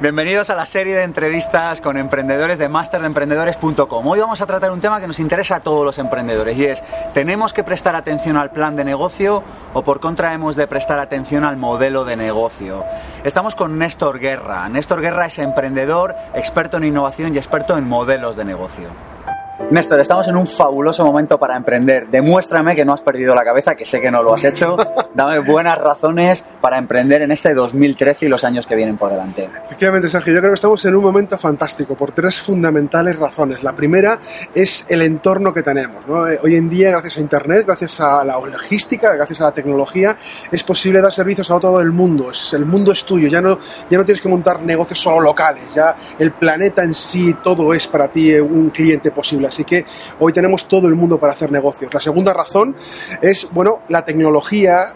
Bienvenidos a la serie de entrevistas con emprendedores de masterdeemprendedores.com. Hoy vamos a tratar un tema que nos interesa a todos los emprendedores y es, ¿tenemos que prestar atención al plan de negocio o por contra hemos de prestar atención al modelo de negocio? Estamos con Néstor Guerra. Néstor Guerra es emprendedor, experto en innovación y experto en modelos de negocio. Néstor, estamos en un fabuloso momento para emprender. Demuéstrame que no has perdido la cabeza, que sé que no lo has hecho. Dame buenas razones para emprender en este 2013 y los años que vienen por delante. Efectivamente, Sergio, yo creo que estamos en un momento fantástico por tres fundamentales razones. La primera es el entorno que tenemos. Eh, hoy en día, gracias a Internet, gracias a la logística, gracias a la tecnología, es posible dar servicios a todo el mundo. el mundo es tuyo, ya no, ya no tienes que montar negocios solo locales, ya el planeta en sí, todo es para ti eh, un cliente posible. Así que hoy tenemos todo el mundo para hacer negocios. La segunda razón es, bueno, la tecnología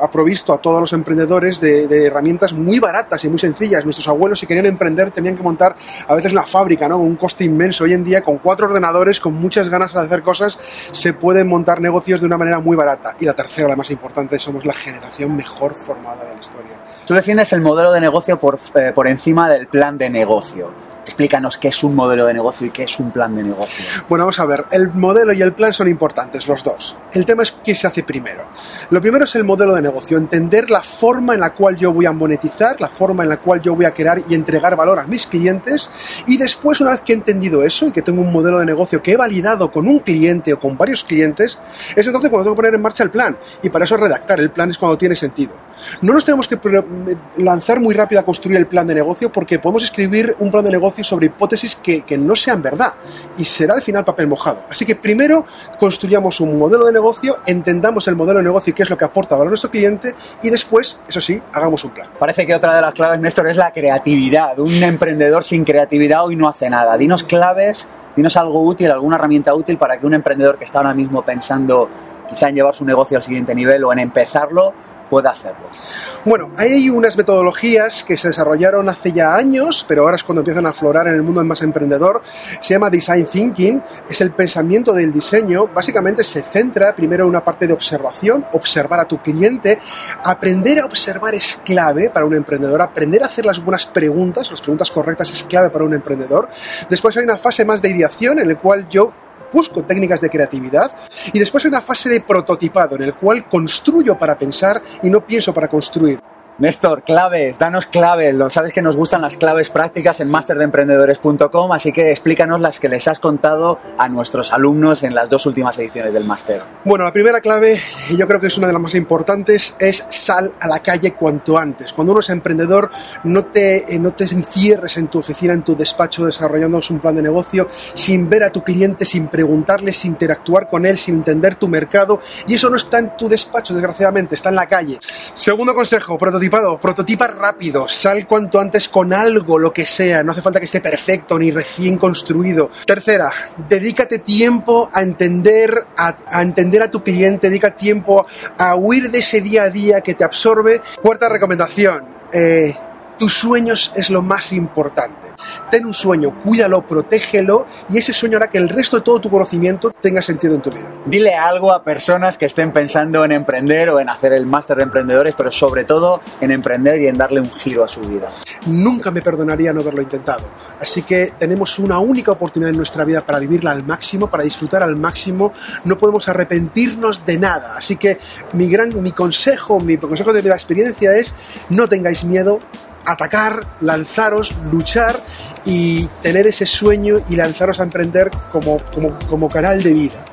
ha provisto a todos los emprendedores de, herramientas muy baratas y muy sencillas. Nuestros abuelos, si querían emprender, tenían que montar a veces una fábrica, ¿no? Un coste inmenso. Hoy en día, con cuatro ordenadores, con muchas ganas de hacer cosas, se pueden montar negocios de una manera muy barata. Y la tercera, la más importante, somos la generación mejor formada de la historia. Tú defiendes el modelo de negocio por, eh, por encima del plan de negocio. Explícanos qué es un modelo de negocio y qué es un plan de negocio. Bueno, vamos a ver, el modelo y el plan son importantes, los dos. El tema es qué se hace primero. Lo primero es el modelo de negocio, entender la forma en la cual yo voy a monetizar, la forma en la cual yo voy a crear y entregar valor a mis clientes y después, una vez que he entendido eso y que tengo un modelo de negocio que he validado con un cliente o con varios clientes, es entonces cuando tengo que poner en marcha el plan. Y para eso redactar el plan es cuando tiene sentido. No nos tenemos que lanzar muy rápido a construir el plan de negocio porque podemos escribir un plan de negocio sobre hipótesis que, no sean verdad y será al final papel mojado. Así que primero construyamos un modelo de negocio, entendamos el modelo de negocio y qué es lo que aporta valor a nuestro cliente y después, eso sí, hagamos un plan. Parece que otra de las claves, Néstor, es la creatividad. Un emprendedor sin creatividad hoy no hace nada. Dinos claves, dinos algo útil, alguna herramienta útil para que un emprendedor que está ahora mismo pensando quizá en llevar su negocio al siguiente nivel o en empezarlo, pueda hacerlo? Bueno, hay unas metodologías que se desarrollaron hace ya años, pero ahora es cuando empiezan a aflorar en el mundo más emprendedor. Se llama Design Thinking, es el pensamiento del diseño. Básicamente se centra primero en una parte de observación, observar a tu cliente. Aprender a observar es clave para un emprendedor, aprender a hacer las buenas preguntas, las preguntas correctas es clave para un emprendedor. Después hay una fase más de ideación en la cual yo busco técnicas de creatividad y después una fase de prototipado en el cual construyo para pensar y no pienso para construir. Néstor, claves, danos claves. Lo sabes que nos gustan las claves prácticas en masterdeemprendedores.com, así que explícanos las que les has contado a nuestros alumnos en las dos últimas ediciones del máster. Bueno, la primera clave, yo creo que es una de las más importantes, es sal a la calle cuanto antes. Cuando uno es emprendedor, no te, eh, no te encierres en tu oficina, en tu despacho, desarrollando un plan de negocio, sin ver a tu cliente, sin preguntarle, sin interactuar con él, sin entender tu mercado. Y eso no está en tu despacho, desgraciadamente, está en la calle. Segundo consejo, prototipo prototipa rápido, sal cuanto antes con algo, lo que sea, no hace falta que esté perfecto ni recién construido. Tercera, dedícate tiempo a entender a, entender a tu cliente, dedica tiempo a huir de ese día a día que te absorbe. Cuarta recomendación, eh, tus sueños es lo más importante ten un sueño, cuídalo, protégelo y ese sueño hará que el resto de todo tu conocimiento tenga sentido en tu vida. Dile algo a personas que estén pensando en emprender o en hacer el máster de emprendedores, pero sobre todo en emprender y en darle un giro a su vida. Nunca me perdonaría no haberlo intentado. Así que tenemos una única oportunidad en nuestra vida para vivirla al máximo, para disfrutar al máximo. No podemos arrepentirnos de nada. Así que mi gran mi consejo, mi consejo de la experiencia es no tengáis miedo, atacar, lanzaros, luchar y tener ese sueño y lanzaros a emprender como, como, canal de vida.